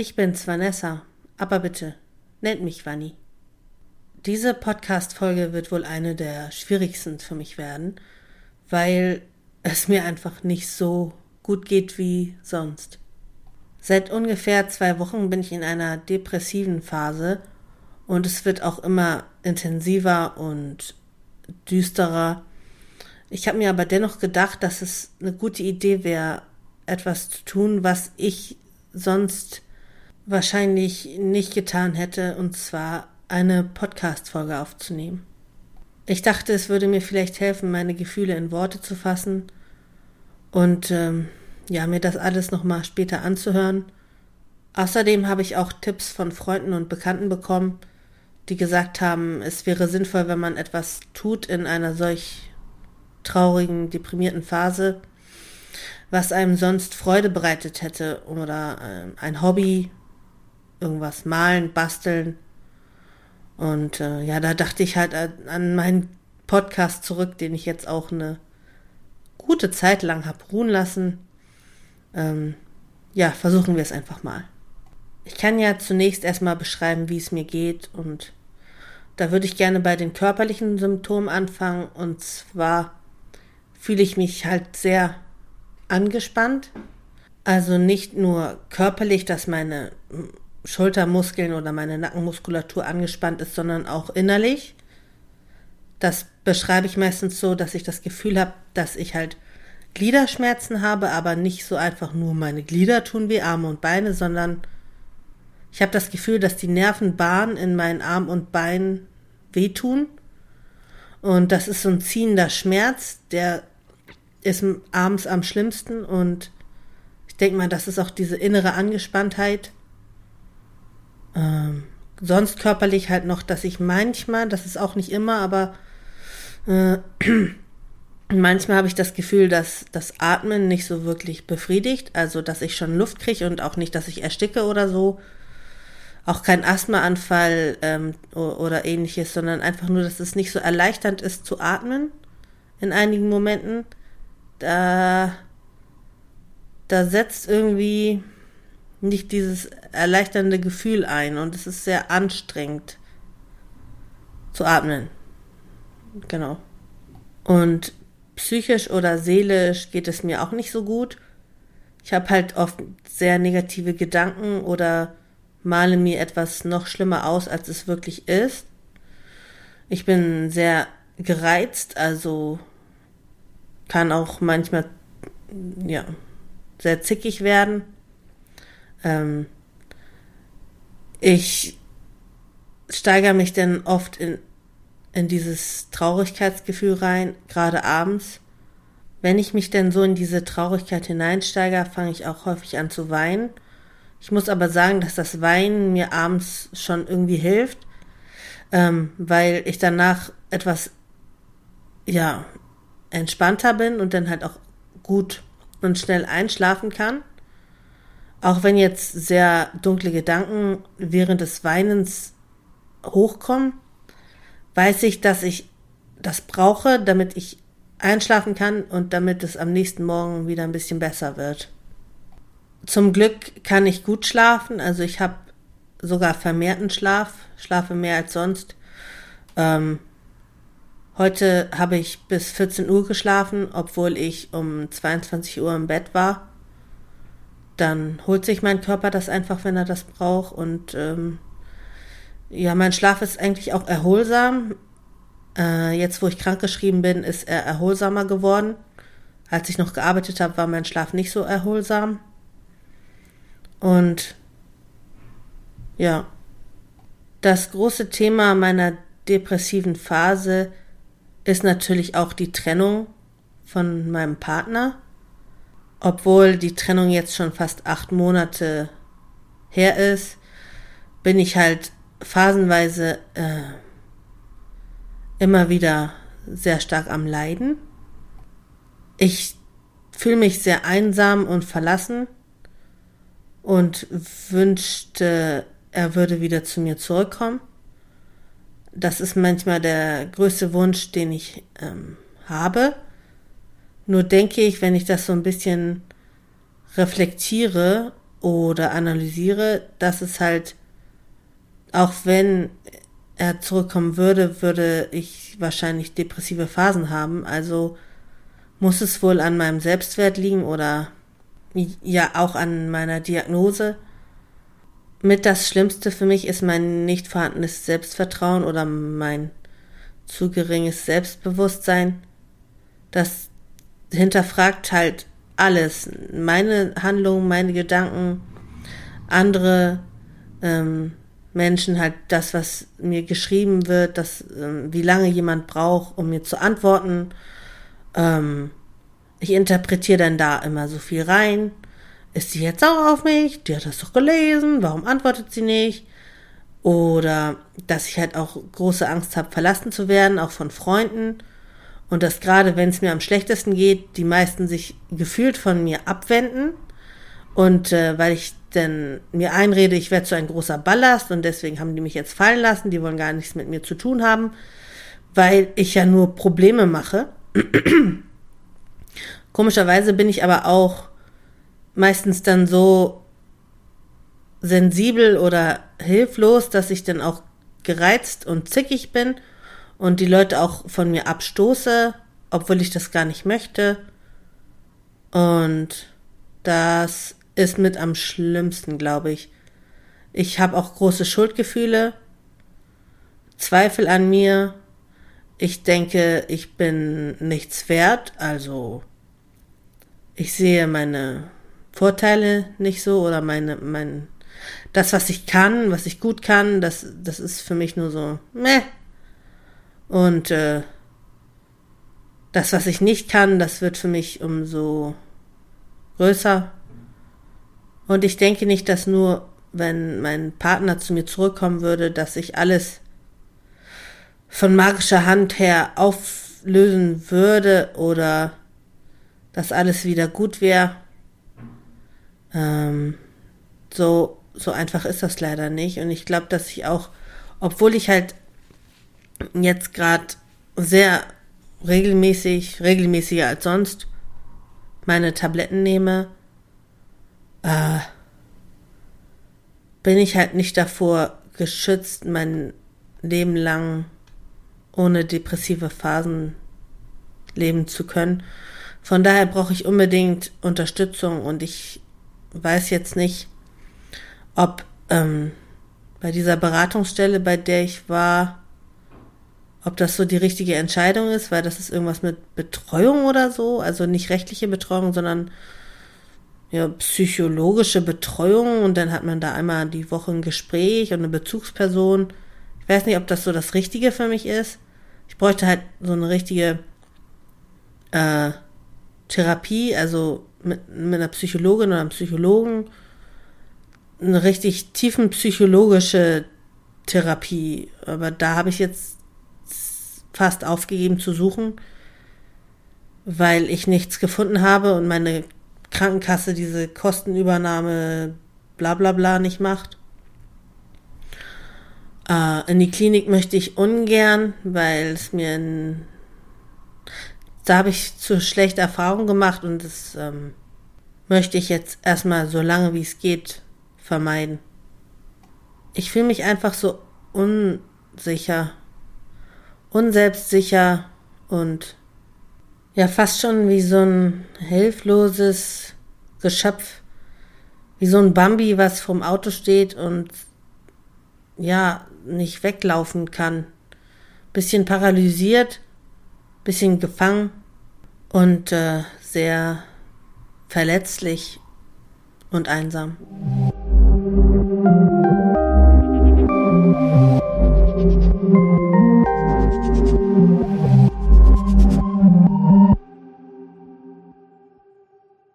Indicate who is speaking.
Speaker 1: Ich bin's, Vanessa, aber bitte, nennt mich Vanni. Diese Podcast-Folge wird wohl eine der schwierigsten für mich werden, weil es mir einfach nicht so gut geht wie sonst. Seit ungefähr zwei Wochen bin ich in einer depressiven Phase und es wird auch immer intensiver und düsterer. Ich habe mir aber dennoch gedacht, dass es eine gute Idee wäre, etwas zu tun, was ich sonst wahrscheinlich nicht getan hätte, und zwar eine Podcast-Folge aufzunehmen. Ich dachte, es würde mir vielleicht helfen, meine Gefühle in Worte zu fassen und ähm, ja, mir das alles nochmal später anzuhören. Außerdem habe ich auch Tipps von Freunden und Bekannten bekommen, die gesagt haben, es wäre sinnvoll, wenn man etwas tut in einer solch traurigen, deprimierten Phase, was einem sonst Freude bereitet hätte oder äh, ein Hobby, irgendwas malen, basteln. Und äh, ja, da dachte ich halt an, meinen Podcast zurück, den ich jetzt auch eine gute Zeit lang habe ruhen lassen. Ähm, ja, versuchen wir es einfach mal. Ich kann ja zunächst erstmal beschreiben, wie es mir geht und da würde ich gerne bei den körperlichen Symptomen anfangen und zwar fühle ich mich halt sehr angespannt. Also nicht nur körperlich, dass meine Schultermuskeln oder meine Nackenmuskulatur angespannt ist, sondern auch innerlich. Das beschreibe ich meistens so, dass ich das Gefühl habe, dass ich halt Gliederschmerzen habe, aber nicht so einfach nur meine Glieder tun wie Arme und Beine, sondern ich habe das Gefühl, dass die Nervenbahnen in meinen Armen und Beinen wehtun. Und das ist so ein ziehender Schmerz, der ist abends am schlimmsten und ich denke mal, das ist auch diese innere Angespanntheit. Ähm, sonst körperlich halt noch, dass ich manchmal, das ist auch nicht immer, aber äh, manchmal habe ich das Gefühl, dass das Atmen nicht so wirklich befriedigt, also dass ich schon Luft kriege und auch nicht, dass ich ersticke oder so. Auch kein Asthmaanfall ähm, oder ähnliches, sondern einfach nur, dass es nicht so erleichternd ist zu atmen in einigen Momenten da, da setzt irgendwie nicht dieses erleichternde Gefühl ein und es ist sehr anstrengend zu atmen. Genau. Und psychisch oder seelisch geht es mir auch nicht so gut. Ich habe halt oft sehr negative Gedanken oder male mir etwas noch schlimmer aus, als es wirklich ist. Ich bin sehr gereizt, also kann auch manchmal ja sehr zickig werden. Ähm, ich steigere mich dann oft in, in dieses Traurigkeitsgefühl rein, gerade abends. Wenn ich mich denn so in diese Traurigkeit hineinsteige, fange ich auch häufig an zu weinen. Ich muss aber sagen, dass das Weinen mir abends schon irgendwie hilft, ähm, weil ich danach etwas, ja, entspannter bin und dann halt auch gut und schnell einschlafen kann. Auch wenn jetzt sehr dunkle Gedanken während des Weinens hochkommen, weiß ich, dass ich das brauche, damit ich einschlafen kann und damit es am nächsten Morgen wieder ein bisschen besser wird. Zum Glück kann ich gut schlafen, also ich habe sogar vermehrten Schlaf, schlafe mehr als sonst. Ähm, Heute habe ich bis 14 Uhr geschlafen, obwohl ich um 22 Uhr im Bett war. Dann holt sich mein Körper das einfach, wenn er das braucht. Und ähm, ja, mein Schlaf ist eigentlich auch erholsam. Äh, jetzt, wo ich krankgeschrieben bin, ist er erholsamer geworden. Als ich noch gearbeitet habe, war mein Schlaf nicht so erholsam. Und ja, das große Thema meiner depressiven Phase ist natürlich auch die Trennung von meinem Partner. Obwohl die Trennung jetzt schon fast acht Monate her ist, bin ich halt phasenweise äh, immer wieder sehr stark am Leiden. Ich fühle mich sehr einsam und verlassen und wünschte, er würde wieder zu mir zurückkommen das ist manchmal der größte Wunsch, den ich ähm, habe. Nur denke ich, wenn ich das so ein bisschen reflektiere, oder analysiere, dass es halt, auch wenn er zurückkommen würde, würde ich wahrscheinlich depressive Phasen haben. Also muss es wohl an meinem Selbstwert liegen oder ja auch an meiner Diagnose. Mit das Schlimmste für mich ist mein nicht vorhandenes Selbstvertrauen oder mein zu geringes Selbstbewusstsein. Das hinterfragt halt alles. Meine Handlungen, meine Gedanken, andere ähm, Menschen halt das, was mir geschrieben wird, das, ähm, wie lange jemand braucht, um mir zu antworten. Ähm, ich interpretiere dann da immer so viel rein ist sie jetzt sauer auf mich? Die hat das doch gelesen. Warum antwortet sie nicht? Oder dass ich halt auch große Angst habe, verlassen zu werden, auch von Freunden. Und dass gerade, wenn es mir am schlechtesten geht, die meisten sich gefühlt von mir abwenden. Und äh, weil ich denn mir einrede, ich werde so ein großer Ballast und deswegen haben die mich jetzt fallen lassen, die wollen gar nichts mit mir zu tun haben, weil ich ja nur Probleme mache. Komischerweise bin ich aber auch meistens dann so sensibel oder hilflos, dass ich dann auch gereizt und zickig bin und die Leute auch von mir abstoße, obwohl ich das gar nicht möchte. Und das ist mit am schlimmsten, glaube ich. Ich habe auch große Schuldgefühle, Zweifel an mir. Ich denke, ich bin nichts wert, also ich sehe meine Vorteile nicht so oder meine, mein, das, was ich kann, was ich gut kann, das, das ist für mich nur so, meh. Und äh, das, was ich nicht kann, das wird für mich umso größer. Und ich denke nicht, dass nur, wenn mein Partner zu mir zurückkommen würde, dass ich alles von magischer Hand her auflösen würde oder dass alles wieder gut wäre. Ähm, so, so einfach ist das leider nicht. Und ich glaube, dass ich auch, obwohl ich halt jetzt gerade sehr regelmäßig, regelmäßiger als sonst, meine Tabletten nehme, äh, bin ich halt nicht davor geschützt, mein Leben lang ohne depressive Phasen leben zu können. Von daher brauche ich unbedingt Unterstützung und ich weiß jetzt nicht, ob ähm, bei dieser Beratungsstelle, bei der ich war, ob das so die richtige Entscheidung ist, weil das ist irgendwas mit Betreuung oder so, also nicht rechtliche Betreuung, sondern ja, psychologische Betreuung und dann hat man da einmal die Woche ein Gespräch und eine Bezugsperson. Ich weiß nicht, ob das so das Richtige für mich ist. Ich bräuchte halt so eine richtige äh, Therapie, also mit, mit einer Psychologin oder einem Psychologen eine richtig tiefen psychologische Therapie. Aber da habe ich jetzt fast aufgegeben zu suchen, weil ich nichts gefunden habe und meine Krankenkasse diese Kostenübernahme bla bla bla nicht macht. Äh, in die Klinik möchte ich ungern, weil es mir ein da habe ich zu schlechte Erfahrungen gemacht und das ähm, möchte ich jetzt erstmal so lange wie es geht vermeiden. Ich fühle mich einfach so unsicher, unselbstsicher und ja fast schon wie so ein hilfloses Geschöpf, wie so ein Bambi, was vom Auto steht und ja nicht weglaufen kann. Bisschen paralysiert bisschen gefangen und äh, sehr verletzlich und einsam.